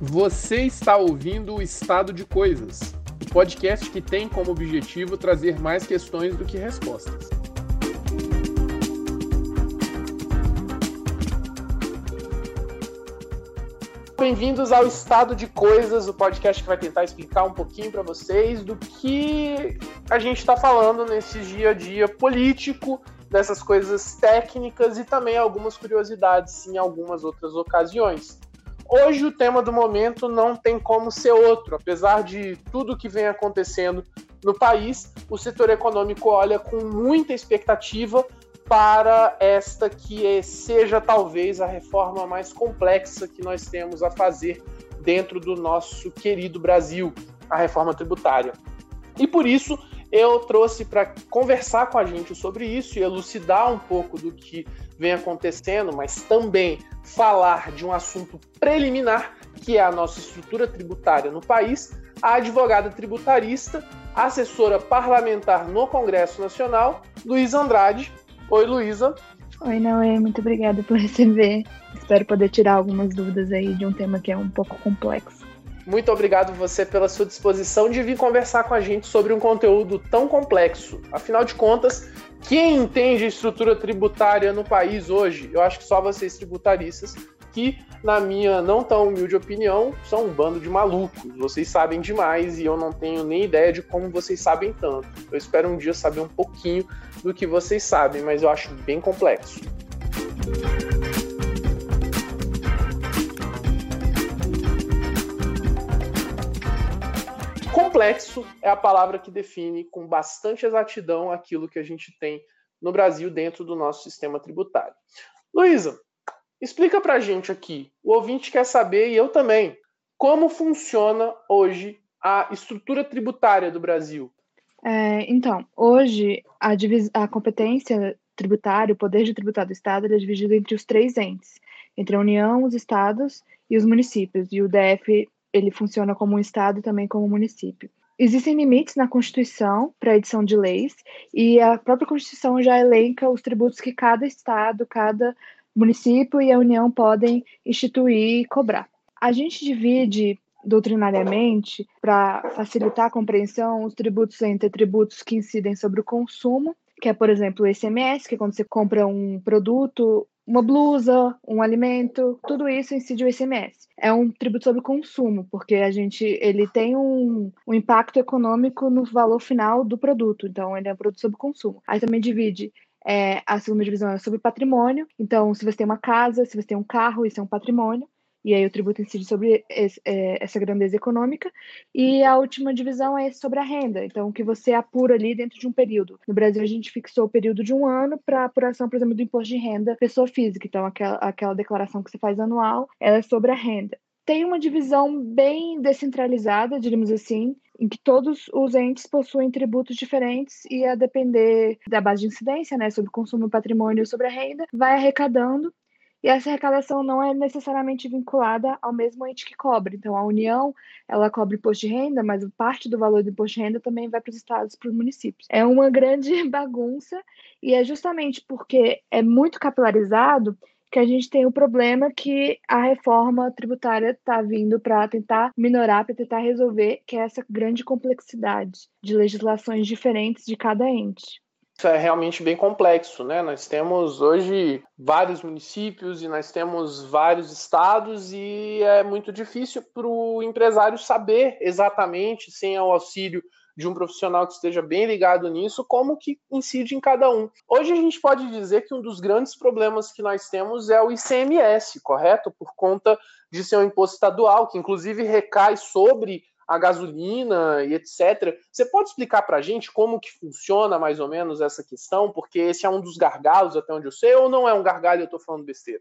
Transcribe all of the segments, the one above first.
Você está ouvindo o Estado de Coisas, o podcast que tem como objetivo trazer mais questões do que respostas. Bem-vindos ao Estado de Coisas, o podcast que vai tentar explicar um pouquinho para vocês do que a gente está falando nesse dia a dia político, dessas coisas técnicas e também algumas curiosidades em algumas outras ocasiões. Hoje o tema do momento não tem como ser outro, apesar de tudo que vem acontecendo no país, o setor econômico olha com muita expectativa para esta que é, seja talvez a reforma mais complexa que nós temos a fazer dentro do nosso querido Brasil, a reforma tributária. E por isso eu trouxe para conversar com a gente sobre isso e elucidar um pouco do que vem acontecendo, mas também falar de um assunto preliminar, que é a nossa estrutura tributária no país, a advogada tributarista, assessora parlamentar no Congresso Nacional, Luísa Andrade. Oi, Luísa. Oi, Noé, muito obrigada por receber. Espero poder tirar algumas dúvidas aí de um tema que é um pouco complexo. Muito obrigado você pela sua disposição de vir conversar com a gente sobre um conteúdo tão complexo. Afinal de contas, quem entende a estrutura tributária no país hoje? Eu acho que só vocês tributaristas, que, na minha não tão humilde opinião, são um bando de malucos. Vocês sabem demais e eu não tenho nem ideia de como vocês sabem tanto. Eu espero um dia saber um pouquinho do que vocês sabem, mas eu acho bem complexo. Complexo é a palavra que define com bastante exatidão aquilo que a gente tem no Brasil dentro do nosso sistema tributário. Luísa, explica pra gente aqui, o ouvinte quer saber e eu também, como funciona hoje a estrutura tributária do Brasil? É, então, hoje a, a, competência tributária, o poder de tributar do Estado é dividido entre os três entes, entre a União, os estados e os municípios, e o DF ele funciona como um estado e também como um município. Existem limites na Constituição para a edição de leis e a própria Constituição já elenca os tributos que cada estado, cada município e a União podem instituir e cobrar. A gente divide doutrinariamente, para facilitar a compreensão, os tributos entre tributos que incidem sobre o consumo, que é, por exemplo, o ICMS, que é quando você compra um produto uma blusa, um alimento, tudo isso incide o ICMS. É um tributo sobre consumo, porque a gente ele tem um, um impacto econômico no valor final do produto, então ele é um produto sobre consumo. Aí também divide é, a segunda divisão é sobre patrimônio. Então, se você tem uma casa, se você tem um carro, isso é um patrimônio e aí o tributo incide sobre esse, é, essa grandeza econômica, e a última divisão é sobre a renda, então o que você apura ali dentro de um período. No Brasil, a gente fixou o período de um ano para apuração, por exemplo, do imposto de renda pessoa física, então aquela, aquela declaração que você faz anual, ela é sobre a renda. Tem uma divisão bem descentralizada, diríamos assim, em que todos os entes possuem tributos diferentes e a depender da base de incidência, né, sobre o consumo, patrimônio e sobre a renda, vai arrecadando e essa arrecadação não é necessariamente vinculada ao mesmo ente que cobre. Então, a União, ela cobre imposto de renda, mas parte do valor do imposto de renda também vai para os estados, para os municípios. É uma grande bagunça e é justamente porque é muito capilarizado que a gente tem o problema que a reforma tributária está vindo para tentar minorar, para tentar resolver, que é essa grande complexidade de legislações diferentes de cada ente. Isso é realmente bem complexo, né? Nós temos hoje vários municípios e nós temos vários estados e é muito difícil para o empresário saber exatamente, sem o auxílio de um profissional que esteja bem ligado nisso, como que incide em cada um. Hoje a gente pode dizer que um dos grandes problemas que nós temos é o ICMS, correto? Por conta de ser um imposto estadual, que inclusive recai sobre a gasolina e etc. Você pode explicar para a gente como que funciona mais ou menos essa questão? Porque esse é um dos gargalos, até onde eu sei, ou não é um gargalo e eu estou falando besteira?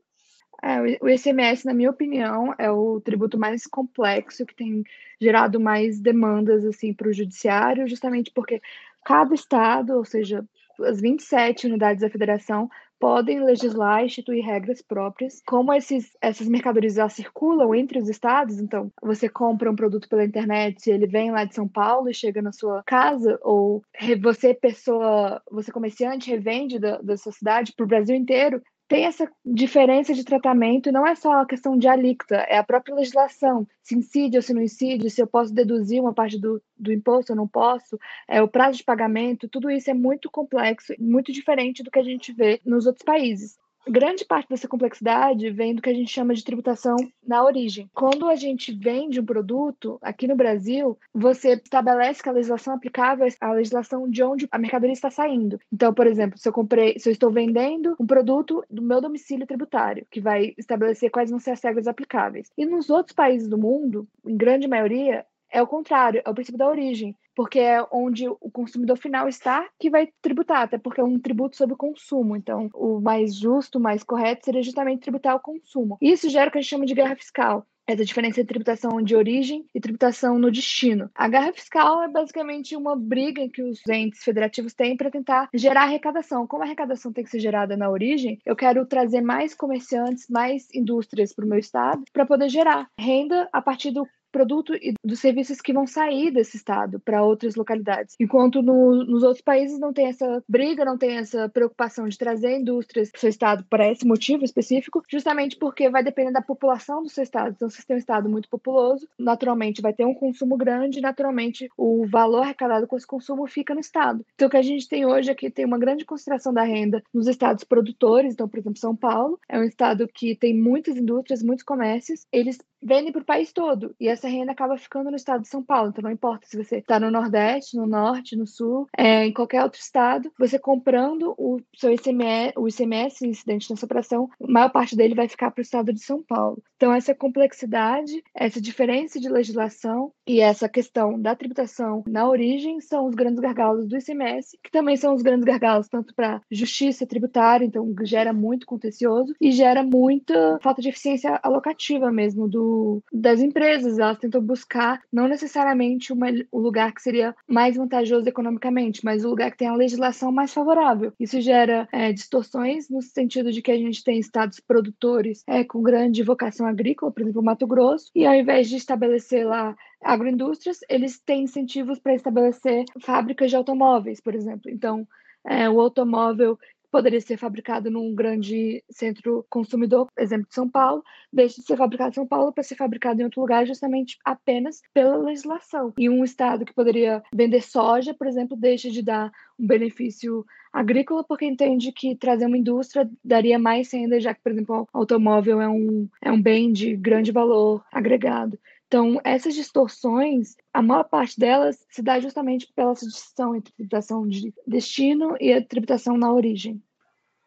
É, o ICMS, na minha opinião, é o tributo mais complexo que tem gerado mais demandas assim para o judiciário, justamente porque cada estado, ou seja, as 27 unidades da federação podem legislar e instituir regras próprias. Como esses, essas mercadorias já circulam entre os estados, então você compra um produto pela internet, ele vem lá de São Paulo e chega na sua casa, ou você, pessoa, você comerciante, revende da, da sua cidade para o Brasil inteiro, tem essa diferença de tratamento e não é só a questão de alíquota, é a própria legislação. Se incide ou se não incide, se eu posso deduzir uma parte do, do imposto ou não posso, é o prazo de pagamento, tudo isso é muito complexo, muito diferente do que a gente vê nos outros países grande parte dessa complexidade vem do que a gente chama de tributação na origem. Quando a gente vende um produto aqui no Brasil, você estabelece que a legislação aplicável é a legislação de onde a mercadoria está saindo. Então, por exemplo, se eu comprei, se eu estou vendendo um produto do meu domicílio tributário, que vai estabelecer quais vão ser as regras aplicáveis. E nos outros países do mundo, em grande maioria, é o contrário, é o princípio da origem, porque é onde o consumidor final está que vai tributar, até porque é um tributo sobre o consumo. Então, o mais justo, o mais correto seria justamente tributar o consumo. Isso gera o que a gente chama de guerra fiscal essa diferença entre tributação de origem e tributação no destino. A guerra fiscal é basicamente uma briga que os entes federativos têm para tentar gerar arrecadação. Como a arrecadação tem que ser gerada na origem, eu quero trazer mais comerciantes, mais indústrias para o meu estado para poder gerar renda a partir do produto e dos serviços que vão sair desse estado para outras localidades. Enquanto no, nos outros países não tem essa briga, não tem essa preocupação de trazer indústrias para o seu estado para esse motivo específico, justamente porque vai depender da população do seu estado. Então, se você tem um estado muito populoso, naturalmente vai ter um consumo grande, naturalmente o valor arrecadado com esse consumo fica no estado. Então, o que a gente tem hoje é que tem uma grande concentração da renda nos estados produtores. Então, por exemplo, São Paulo é um estado que tem muitas indústrias, muitos comércios. Eles vendem para o país todo. E essa renda acaba ficando no estado de São Paulo. Então não importa se você está no Nordeste, no Norte, no Sul, é, em qualquer outro estado, você comprando o seu ICMS, o ICMS, incidente nessa operação, a maior parte dele vai ficar para o estado de São Paulo. Então essa complexidade, essa diferença de legislação e essa questão da tributação na origem são os grandes gargalos do ICMS, que também são os grandes gargalos tanto para justiça tributária, então gera muito contencioso e gera muita falta de eficiência alocativa mesmo do das empresas. Elas tentam buscar não necessariamente uma, o lugar que seria mais vantajoso economicamente, mas o lugar que tem a legislação mais favorável. Isso gera é, distorções no sentido de que a gente tem estados produtores é, com grande vocação agrícola, por exemplo, Mato Grosso, e ao invés de estabelecer lá agroindústrias, eles têm incentivos para estabelecer fábricas de automóveis, por exemplo. Então, é, o automóvel poderia ser fabricado num grande centro consumidor, exemplo de São Paulo, deixa de ser fabricado em São Paulo para ser fabricado em outro lugar justamente apenas pela legislação. E um estado que poderia vender soja, por exemplo, deixa de dar um benefício agrícola porque entende que trazer uma indústria daria mais renda, já que, por exemplo, o automóvel é um, é um bem de grande valor agregado. Então, essas distorções, a maior parte delas se dá justamente pela distinção entre tributação de destino e a tributação na origem.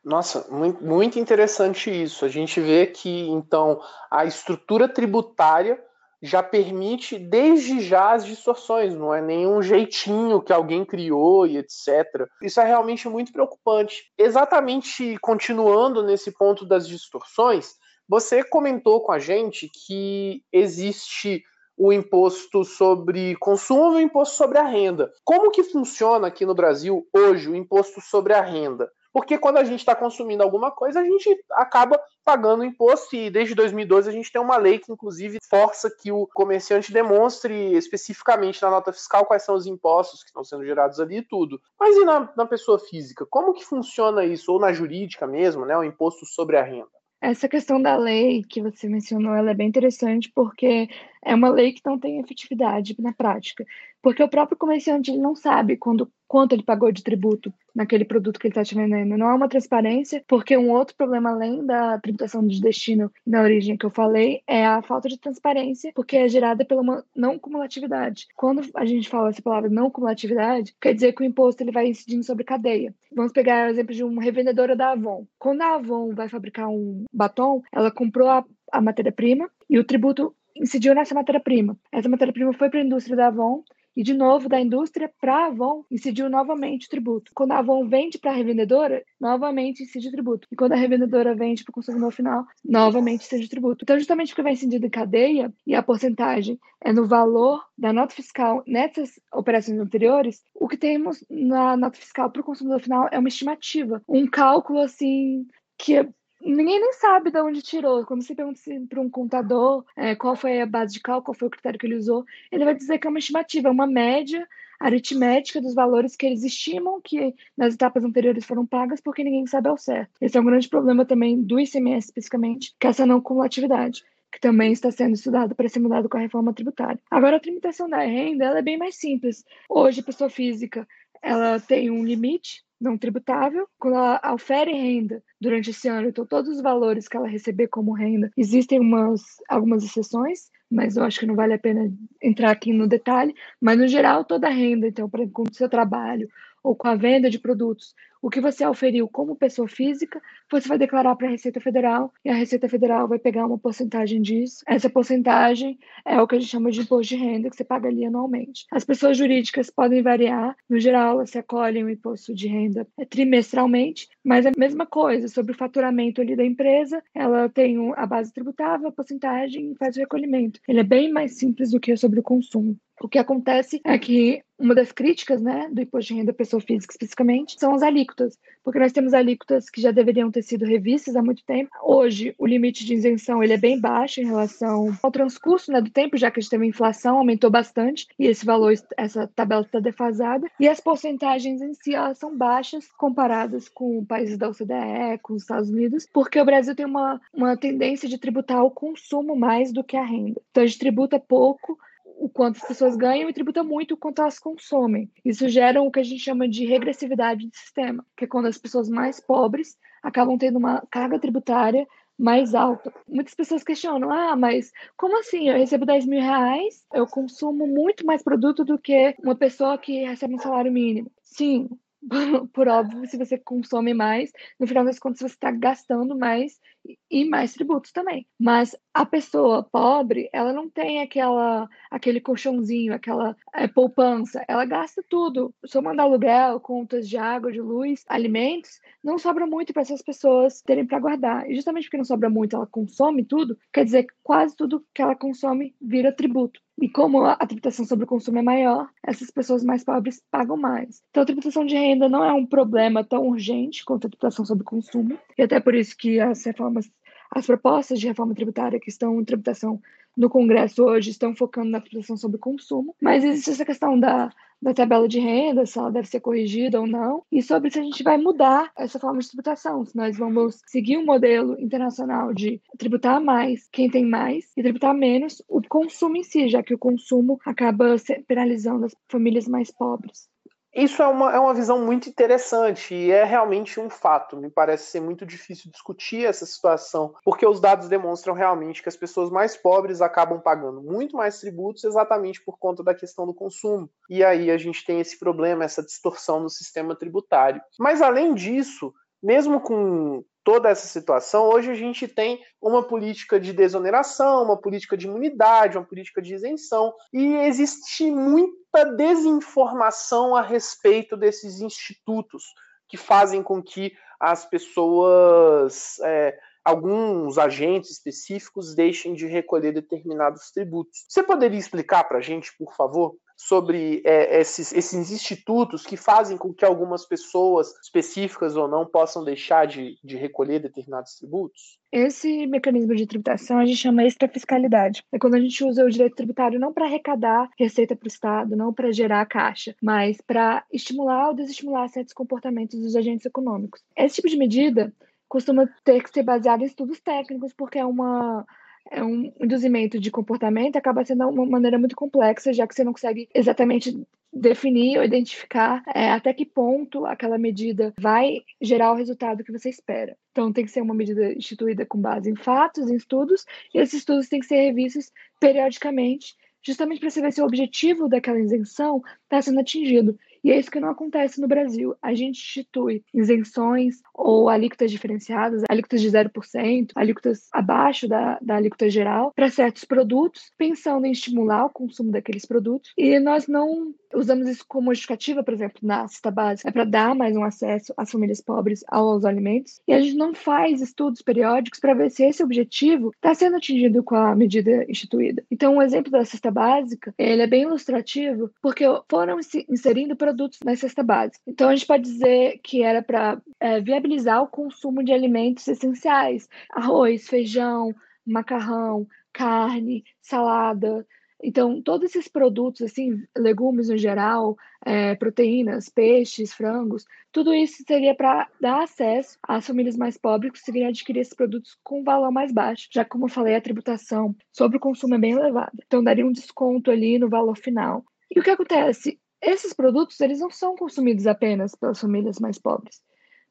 Nossa, muito interessante isso. A gente vê que, então, a estrutura tributária já permite desde já as distorções, não é nenhum jeitinho que alguém criou e etc. Isso é realmente muito preocupante. Exatamente continuando nesse ponto das distorções, você comentou com a gente que existe o imposto sobre consumo e o imposto sobre a renda. Como que funciona aqui no Brasil hoje o imposto sobre a renda? Porque quando a gente está consumindo alguma coisa, a gente acaba pagando imposto e desde 2012 a gente tem uma lei que inclusive força que o comerciante demonstre especificamente na nota fiscal quais são os impostos que estão sendo gerados ali e tudo. Mas e na, na pessoa física? Como que funciona isso? Ou na jurídica mesmo, né? O imposto sobre a renda? Essa questão da lei que você mencionou, ela é bem interessante porque é uma lei que não tem efetividade na prática. Porque o próprio comerciante ele não sabe quando, quanto ele pagou de tributo naquele produto que ele está te vendendo. Não há uma transparência, porque um outro problema, além da tributação de destino na origem que eu falei, é a falta de transparência, porque é gerada pela uma não cumulatividade. Quando a gente fala essa palavra não cumulatividade, quer dizer que o imposto ele vai incidindo sobre cadeia. Vamos pegar o exemplo de uma revendedora da Avon. Quando a Avon vai fabricar um batom, ela comprou a, a matéria-prima e o tributo incidiu nessa matéria-prima. Essa matéria-prima foi para a indústria da Avon e, de novo, da indústria para a Avon, incidiu novamente o tributo. Quando a Avon vende para a revendedora, novamente incide o tributo. E quando a revendedora vende para o consumidor final, novamente incide o tributo. Então, justamente porque vai incidindo em cadeia e a porcentagem é no valor da nota fiscal nessas operações anteriores, o que temos na nota fiscal para o consumidor final é uma estimativa, um cálculo assim que ninguém nem sabe de onde tirou. Quando você pergunta para um contador é, qual foi a base de cálculo, qual foi o critério que ele usou, ele vai dizer que é uma estimativa, é uma média aritmética dos valores que eles estimam que nas etapas anteriores foram pagas, porque ninguém sabe ao certo. Esse é um grande problema também do ICMS, especificamente, que é essa não cumulatividade que também está sendo estudado para ser mudado com a reforma tributária. Agora, a trimitação da renda ela é bem mais simples. Hoje, a pessoa física ela tem um limite não tributável. Quando ela ofere renda durante esse ano, então todos os valores que ela receber como renda, existem umas, algumas exceções, mas eu acho que não vale a pena entrar aqui no detalhe. Mas, no geral, toda a renda, então, por exemplo, seu trabalho ou com a venda de produtos, o que você oferiu como pessoa física, você vai declarar para a Receita Federal e a Receita Federal vai pegar uma porcentagem disso. Essa porcentagem é o que a gente chama de imposto de renda que você paga ali anualmente. As pessoas jurídicas podem variar, no geral, elas acolhem o imposto de renda trimestralmente, mas é a mesma coisa sobre o faturamento ali da empresa, ela tem a base tributável, a porcentagem e faz o recolhimento. Ele é bem mais simples do que sobre o consumo. O que acontece é que uma das críticas né, do imposto de renda pessoa física especificamente são as alíquotas, porque nós temos alíquotas que já deveriam ter sido revistas há muito tempo. Hoje, o limite de isenção ele é bem baixo em relação ao transcurso né, do tempo, já que a gente teve uma inflação, aumentou bastante, e esse valor, essa tabela está defasada, e as porcentagens em si elas são baixas comparadas com países da OCDE, com os Estados Unidos, porque o Brasil tem uma, uma tendência de tributar o consumo mais do que a renda. Então, a gente tributa pouco o quanto as pessoas ganham e tributa muito o quanto elas consomem. Isso gera o que a gente chama de regressividade de sistema, que é quando as pessoas mais pobres acabam tendo uma carga tributária mais alta. Muitas pessoas questionam: ah, mas como assim? Eu recebo 10 mil reais, eu consumo muito mais produto do que uma pessoa que recebe um salário mínimo. Sim, por óbvio, se você consome mais, no final das contas você está gastando mais e mais tributos também. Mas a pessoa pobre, ela não tem aquela aquele colchãozinho, aquela é, poupança. Ela gasta tudo. Somando aluguel, contas de água, de luz, alimentos, não sobra muito para essas pessoas terem para guardar. E justamente porque não sobra muito, ela consome tudo, quer dizer que quase tudo que ela consome vira tributo. E como a tributação sobre o consumo é maior, essas pessoas mais pobres pagam mais. Então, a tributação de renda não é um problema tão urgente quanto a tributação sobre o consumo. E até por isso que as reformas, as propostas de reforma tributária que estão em tributação no Congresso hoje estão focando na tributação sobre consumo. Mas existe essa questão da da tabela de renda, se ela deve ser corrigida ou não, e sobre se a gente vai mudar essa forma de tributação, se nós vamos seguir um modelo internacional de tributar mais quem tem mais e tributar menos o consumo em si, já que o consumo acaba penalizando as famílias mais pobres. Isso é uma, é uma visão muito interessante e é realmente um fato. Me parece ser muito difícil discutir essa situação, porque os dados demonstram realmente que as pessoas mais pobres acabam pagando muito mais tributos exatamente por conta da questão do consumo. E aí a gente tem esse problema, essa distorção no sistema tributário. Mas além disso, mesmo com toda essa situação, hoje a gente tem uma política de desoneração, uma política de imunidade, uma política de isenção, e existe muita desinformação a respeito desses institutos que fazem com que as pessoas, é, alguns agentes específicos, deixem de recolher determinados tributos. Você poderia explicar para a gente, por favor? Sobre é, esses, esses institutos que fazem com que algumas pessoas, específicas ou não, possam deixar de, de recolher determinados tributos? Esse mecanismo de tributação a gente chama extrafiscalidade. É quando a gente usa o direito tributário não para arrecadar receita para o Estado, não para gerar caixa, mas para estimular ou desestimular certos comportamentos dos agentes econômicos. Esse tipo de medida costuma ter que ser baseado em estudos técnicos, porque é uma é um induzimento de comportamento acaba sendo uma maneira muito complexa, já que você não consegue exatamente definir ou identificar é, até que ponto aquela medida vai gerar o resultado que você espera. Então, tem que ser uma medida instituída com base em fatos, em estudos, e esses estudos têm que ser revistos periodicamente, justamente para saber se o objetivo daquela isenção está sendo atingido. E é isso que não acontece no Brasil. A gente institui isenções ou alíquotas diferenciadas, alíquotas de 0%, alíquotas abaixo da, da alíquota geral para certos produtos, pensando em estimular o consumo daqueles produtos. E nós não usamos isso como justificativa, por exemplo, na cesta básica, é para dar mais um acesso às famílias pobres aos alimentos. E a gente não faz estudos periódicos para ver se esse objetivo está sendo atingido com a medida instituída. Então, um exemplo da cesta básica, ele é bem ilustrativo, porque foram inserindo produtos na cesta básica. Então, a gente pode dizer que era para é, viabilizar o consumo de alimentos essenciais, arroz, feijão, macarrão, carne, salada, então, todos esses produtos, assim, legumes no geral, é, proteínas, peixes, frangos, tudo isso seria para dar acesso às famílias mais pobres que conseguiriam adquirir esses produtos com valor mais baixo, já como eu falei, a tributação sobre o consumo é bem elevada. Então, daria um desconto ali no valor final. E o que acontece? Esses produtos, eles não são consumidos apenas pelas famílias mais pobres.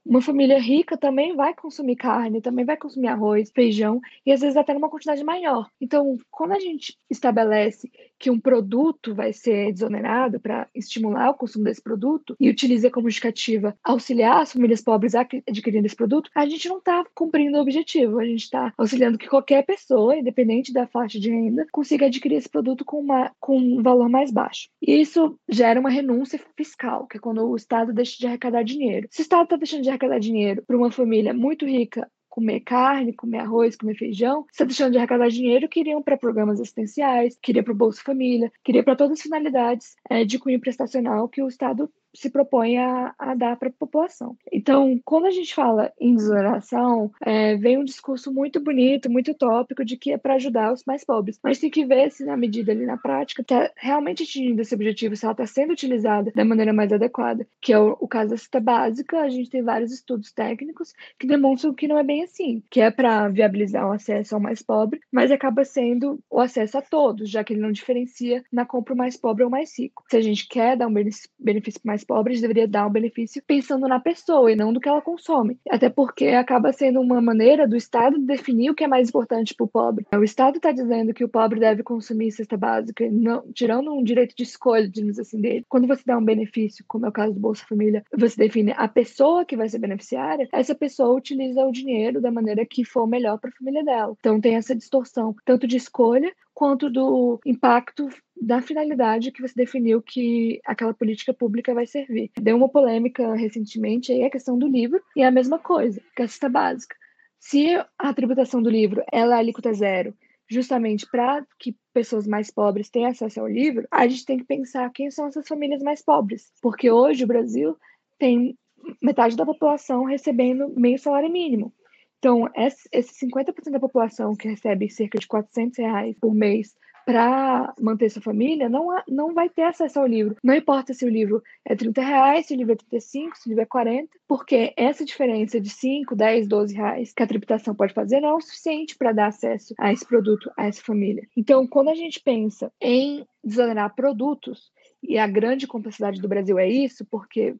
Uma família rica também vai consumir carne, também vai consumir arroz, feijão e às vezes até numa quantidade maior. Então, quando a gente estabelece que um produto vai ser desonerado para estimular o consumo desse produto e utiliza como justificativa auxiliar as famílias pobres a adquirir esse produto, a gente não está cumprindo o objetivo. A gente está auxiliando que qualquer pessoa, independente da faixa de renda, consiga adquirir esse produto com, uma, com um valor mais baixo. E isso gera uma renúncia fiscal, que é quando o Estado deixa de arrecadar dinheiro. Se o Estado está deixando de arrecadar dinheiro para uma família muito rica comer carne, comer arroz, comer feijão, está deixando de arrecadar dinheiro que iriam para programas assistenciais, queria para o Bolsa Família, queria para todas as finalidades é, de cunho prestacional que o Estado se propõe a, a dar para a população. Então, quando a gente fala em desoneração, é, vem um discurso muito bonito, muito tópico de que é para ajudar os mais pobres. Mas tem que ver se na medida ali na prática está realmente atingindo esse objetivo, se ela está sendo utilizada da maneira mais adequada, que é o, o caso da cesta básica. A gente tem vários estudos técnicos que demonstram que não é bem assim, que é para viabilizar o acesso ao mais pobre, mas acaba sendo o acesso a todos, já que ele não diferencia na compra o mais pobre ou mais rico. Se a gente quer dar um benefício mais pobres deveria dar um benefício pensando na pessoa e não do que ela consome. Até porque acaba sendo uma maneira do Estado definir o que é mais importante para o pobre. O Estado está dizendo que o pobre deve consumir cesta básica, não, tirando um direito de escolha, digamos assim, dele. Quando você dá um benefício, como é o caso do Bolsa Família, você define a pessoa que vai ser beneficiária, essa pessoa utiliza o dinheiro da maneira que for melhor para a família dela. Então tem essa distorção, tanto de escolha quanto do impacto da finalidade que você definiu que aquela política pública vai servir. Deu uma polêmica recentemente aí a questão do livro e é a mesma coisa, cesta básica. Se a tributação do livro ela é alíquota zero, justamente para que pessoas mais pobres tenham acesso ao livro, a gente tem que pensar quem são essas famílias mais pobres, porque hoje o Brasil tem metade da população recebendo meio salário mínimo. Então, esse 50% da população que recebe cerca de 400 reais por mês para manter sua família, não, não vai ter acesso ao livro. Não importa se o livro é 30 reais, se o livro é 35, se o livro é 40, porque essa diferença de 5, 10, 12 reais que a tributação pode fazer não é o suficiente para dar acesso a esse produto, a essa família. Então, quando a gente pensa em desonerar produtos, e a grande complexidade do Brasil é isso, porque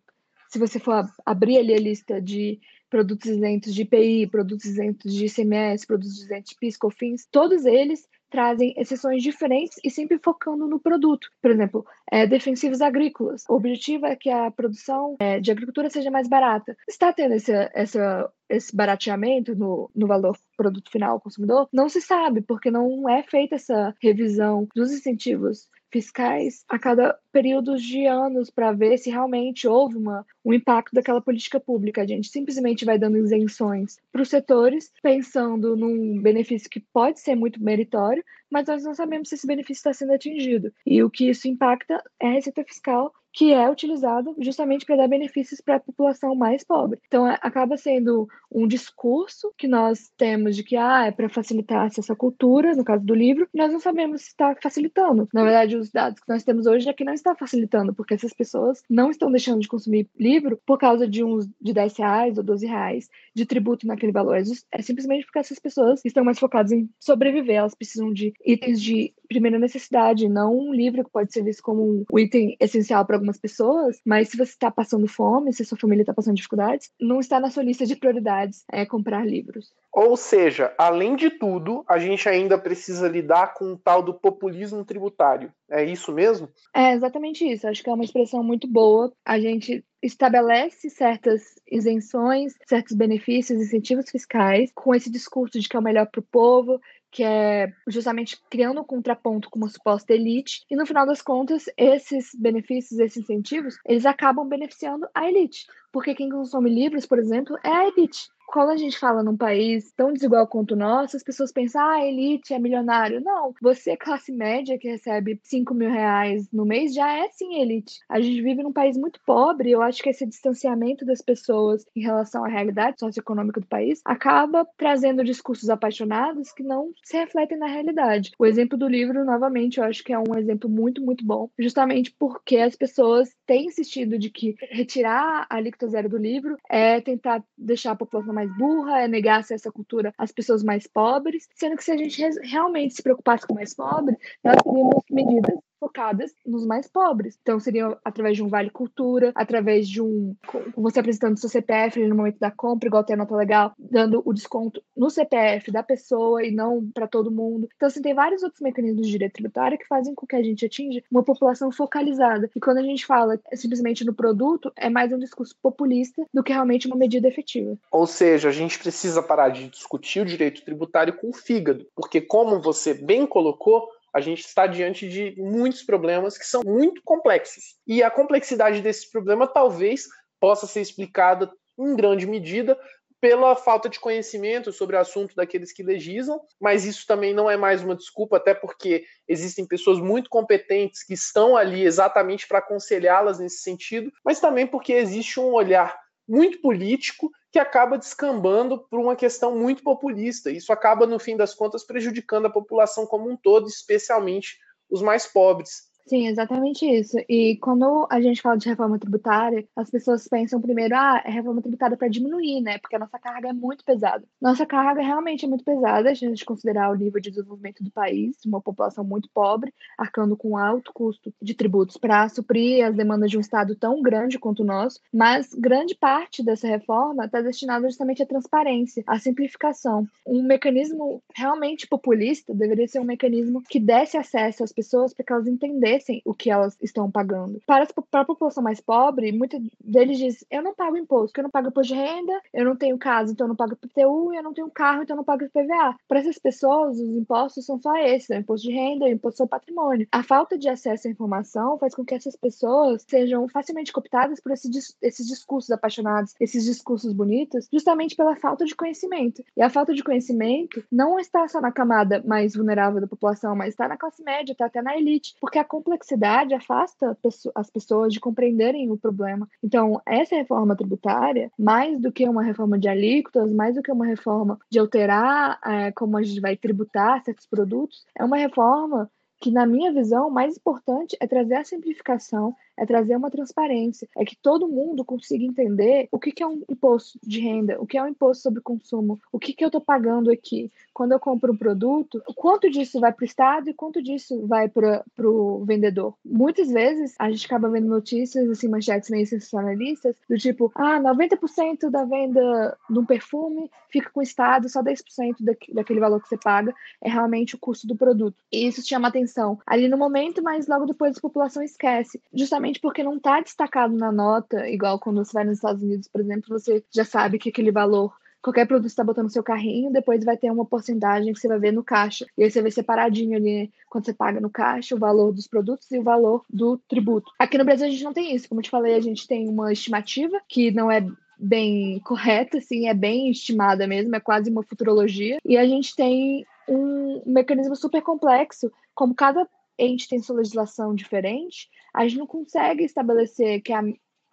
se você for abrir ali a lista de produtos isentos de IPI, produtos isentos de ICMS, produtos isentos de PIS, COFINS, todos eles trazem exceções diferentes e sempre focando no produto. Por exemplo, é, defensivos agrícolas. O objetivo é que a produção é, de agricultura seja mais barata. Está tendo esse, essa, esse barateamento no, no valor produto final ao consumidor? Não se sabe, porque não é feita essa revisão dos incentivos fiscais a cada períodos de anos para ver se realmente houve uma, um impacto daquela política pública. A gente simplesmente vai dando isenções para os setores, pensando num benefício que pode ser muito meritório, mas nós não sabemos se esse benefício está sendo atingido. E o que isso impacta é a receita fiscal que é utilizado justamente para dar benefícios para a população mais pobre. Então, é, acaba sendo um discurso que nós temos de que ah, é para facilitar acesso à cultura, no caso do livro, nós não sabemos se está facilitando. Na verdade, os dados que nós temos hoje é que não está facilitando, porque essas pessoas não estão deixando de consumir livro por causa de uns de 10 reais ou 12 reais de tributo naquele valor. É simplesmente porque essas pessoas estão mais focadas em sobreviver, elas precisam de itens de primeira necessidade, não um livro que pode ser visto como um item essencial para algumas pessoas, mas se você está passando fome, se sua família está passando dificuldades, não está na sua lista de prioridades é comprar livros. Ou seja, além de tudo, a gente ainda precisa lidar com o tal do populismo tributário. É isso mesmo? É exatamente isso. Acho que é uma expressão muito boa. A gente estabelece certas isenções, certos benefícios, incentivos fiscais, com esse discurso de que é o melhor para o povo, que é justamente criando um contraponto com uma suposta elite, e no final das contas, esses benefícios, esses incentivos, eles acabam beneficiando a elite, porque quem consome livros, por exemplo, é a elite quando a gente fala num país tão desigual quanto o nosso, as pessoas pensam, ah, elite é milionário. Não, você, classe média, que recebe 5 mil reais no mês, já é sim elite. A gente vive num país muito pobre, eu acho que esse distanciamento das pessoas em relação à realidade socioeconômica do país acaba trazendo discursos apaixonados que não se refletem na realidade. O exemplo do livro, novamente, eu acho que é um exemplo muito, muito bom, justamente porque as pessoas têm insistido de que retirar a alíquota zero do livro é tentar deixar a população mais burra, é negar acesso à cultura às pessoas mais pobres, sendo que se a gente realmente se preocupasse com mais pobre, nós teríamos medidas focadas nos mais pobres. Então, seria através de um Vale Cultura, através de um. Você apresentando seu CPF no momento da compra, igual tem a nota legal, dando o desconto no CPF da pessoa e não para todo mundo. Então, assim, tem vários outros mecanismos de direito tributário que fazem com que a gente atinja uma população focalizada. E quando a gente fala simplesmente no produto, é mais um discurso populista do que realmente uma medida efetiva. Ou seja, a gente precisa parar de discutir o direito tributário com o fígado, porque, como você bem colocou, a gente está diante de muitos problemas que são muito complexos. E a complexidade desse problema talvez possa ser explicada em grande medida pela falta de conhecimento sobre o assunto daqueles que legislam, mas isso também não é mais uma desculpa, até porque existem pessoas muito competentes que estão ali exatamente para aconselhá-las nesse sentido, mas também porque existe um olhar muito político que acaba descambando por uma questão muito populista. Isso acaba, no fim das contas, prejudicando a população como um todo, especialmente os mais pobres. Sim, exatamente isso. E quando a gente fala de reforma tributária, as pessoas pensam primeiro, ah, é reforma tributária para diminuir, né? Porque a nossa carga é muito pesada. Nossa carga realmente é muito pesada, a gente considerar o nível de desenvolvimento do país, uma população muito pobre, arcando com alto custo de tributos para suprir as demandas de um Estado tão grande quanto o nosso. Mas grande parte dessa reforma está destinada justamente à transparência, à simplificação. Um mecanismo realmente populista deveria ser um mecanismo que desse acesso às pessoas para que elas entendessem o que elas estão pagando. Para, a população mais pobre, muitos deles dizem: eu não pago imposto, porque eu não pago imposto de renda, eu não tenho casa, então eu não pago IPTU, eu não tenho carro, então eu não pago IPVA. Para essas pessoas, os impostos são só esses: é o imposto de renda, imposto sobre patrimônio. A falta de acesso à informação faz com que essas pessoas sejam facilmente cooptadas por esses, esses discursos apaixonados, esses discursos bonitos, justamente pela falta de conhecimento. E a falta de conhecimento não está só na camada mais vulnerável da população, mas está na classe média, está até na elite, porque a complexidade afasta as pessoas de compreenderem o problema. Então, essa reforma tributária, mais do que uma reforma de alíquotas, mais do que uma reforma de alterar é, como a gente vai tributar certos produtos, é uma reforma que, na minha visão, o mais importante é trazer a simplificação, é trazer uma transparência, é que todo mundo consiga entender o que, que é um imposto de renda, o que é um imposto sobre consumo, o que, que eu estou pagando aqui. Quando eu compro um produto, quanto disso vai para o Estado e quanto disso vai para o vendedor. Muitas vezes a gente acaba vendo notícias, assim, manchetes meio sensacionalistas, do tipo, ah, 90% da venda de um perfume fica com o Estado, só 10% daquele valor que você paga é realmente o custo do produto. E isso chama atenção ali no momento, mas logo depois a população esquece. Justamente justamente porque não está destacado na nota, igual quando você vai nos Estados Unidos, por exemplo, você já sabe que aquele valor qualquer produto que está botando no seu carrinho, depois vai ter uma porcentagem que você vai ver no caixa. E aí você vê separadinho ali, quando você paga no caixa, o valor dos produtos e o valor do tributo. Aqui no Brasil a gente não tem isso. Como eu te falei, a gente tem uma estimativa que não é bem correta, assim, é bem estimada mesmo, é quase uma futurologia. E a gente tem um mecanismo super complexo, como cada ente tem sua legislação diferente, a gente não consegue estabelecer que a,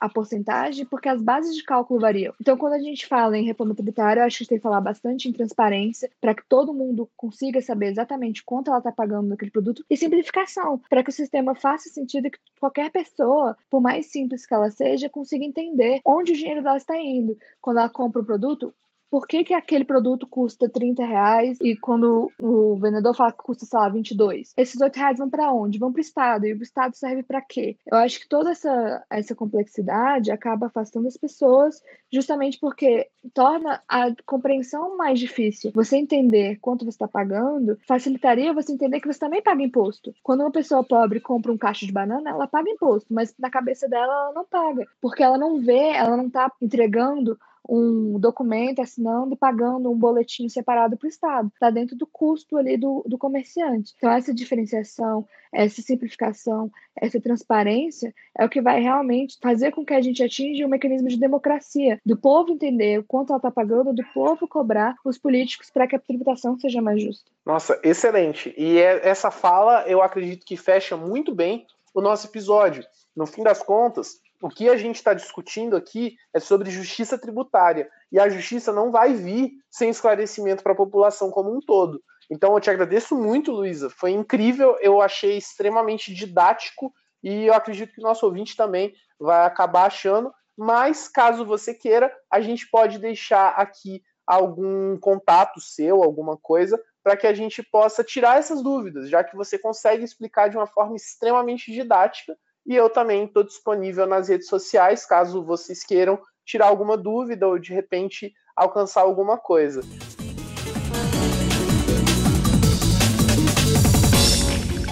a porcentagem porque as bases de cálculo variam. Então, quando a gente fala em reforma tributária, eu acho que a gente tem que falar bastante em transparência para que todo mundo consiga saber exatamente quanto ela está pagando naquele produto e simplificação, para que o sistema faça sentido e que qualquer pessoa, por mais simples que ela seja, consiga entender onde o dinheiro dela está indo. Quando ela compra o produto, por que, que aquele produto custa 30 reais e quando o vendedor fala que custa, sei lá, 22? Esses 8 reais vão para onde? Vão para o Estado. E o Estado serve para quê? Eu acho que toda essa, essa complexidade acaba afastando as pessoas justamente porque torna a compreensão mais difícil. Você entender quanto você está pagando facilitaria você entender que você também paga imposto. Quando uma pessoa pobre compra um caixa de banana, ela paga imposto, mas na cabeça dela ela não paga, porque ela não vê, ela não está entregando um documento, assinando e pagando um boletim separado para o Estado. Está dentro do custo ali do, do comerciante. Então, essa diferenciação, essa simplificação, essa transparência é o que vai realmente fazer com que a gente atinja um mecanismo de democracia, do povo entender o quanto ela está pagando, do povo cobrar os políticos para que a tributação seja mais justa. Nossa, excelente. E é, essa fala, eu acredito que fecha muito bem o nosso episódio. No fim das contas, o que a gente está discutindo aqui é sobre justiça tributária. E a justiça não vai vir sem esclarecimento para a população como um todo. Então eu te agradeço muito, Luísa. Foi incrível, eu achei extremamente didático e eu acredito que o nosso ouvinte também vai acabar achando. Mas caso você queira, a gente pode deixar aqui algum contato seu, alguma coisa, para que a gente possa tirar essas dúvidas, já que você consegue explicar de uma forma extremamente didática e eu também estou disponível nas redes sociais, caso vocês queiram tirar alguma dúvida ou de repente alcançar alguma coisa.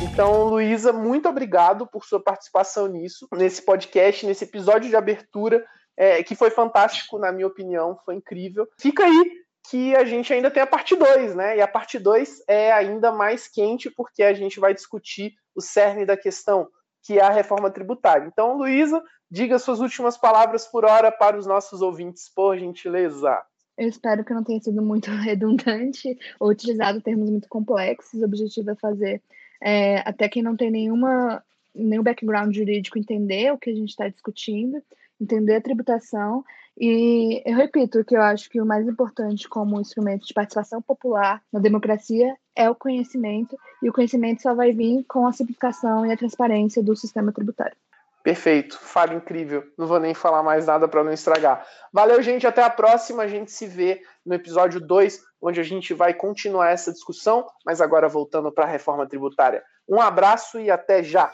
Então, Luísa, muito obrigado por sua participação nisso, nesse podcast, nesse episódio de abertura, é, que foi fantástico, na minha opinião, foi incrível. Fica aí que a gente ainda tem a parte 2, né? E a parte 2 é ainda mais quente, porque a gente vai discutir o cerne da questão que é a reforma tributária. Então, Luísa, diga suas últimas palavras por hora para os nossos ouvintes, por gentileza. Eu espero que não tenha sido muito redundante ou utilizado termos muito complexos. O objetivo é fazer é, até quem não tem nenhuma, nenhum background jurídico entender o que a gente está discutindo, entender a tributação. E eu repito que eu acho que o mais importante como instrumento de participação popular na democracia é o conhecimento, e o conhecimento só vai vir com a simplificação e a transparência do sistema tributário. Perfeito, fala incrível. Não vou nem falar mais nada para não estragar. Valeu, gente. Até a próxima. A gente se vê no episódio 2, onde a gente vai continuar essa discussão, mas agora voltando para a reforma tributária. Um abraço e até já.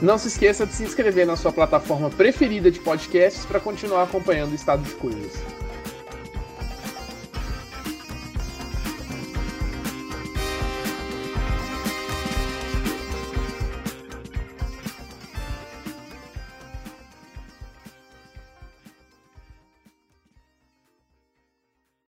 Não se esqueça de se inscrever na sua plataforma preferida de podcasts para continuar acompanhando o estado de coisas.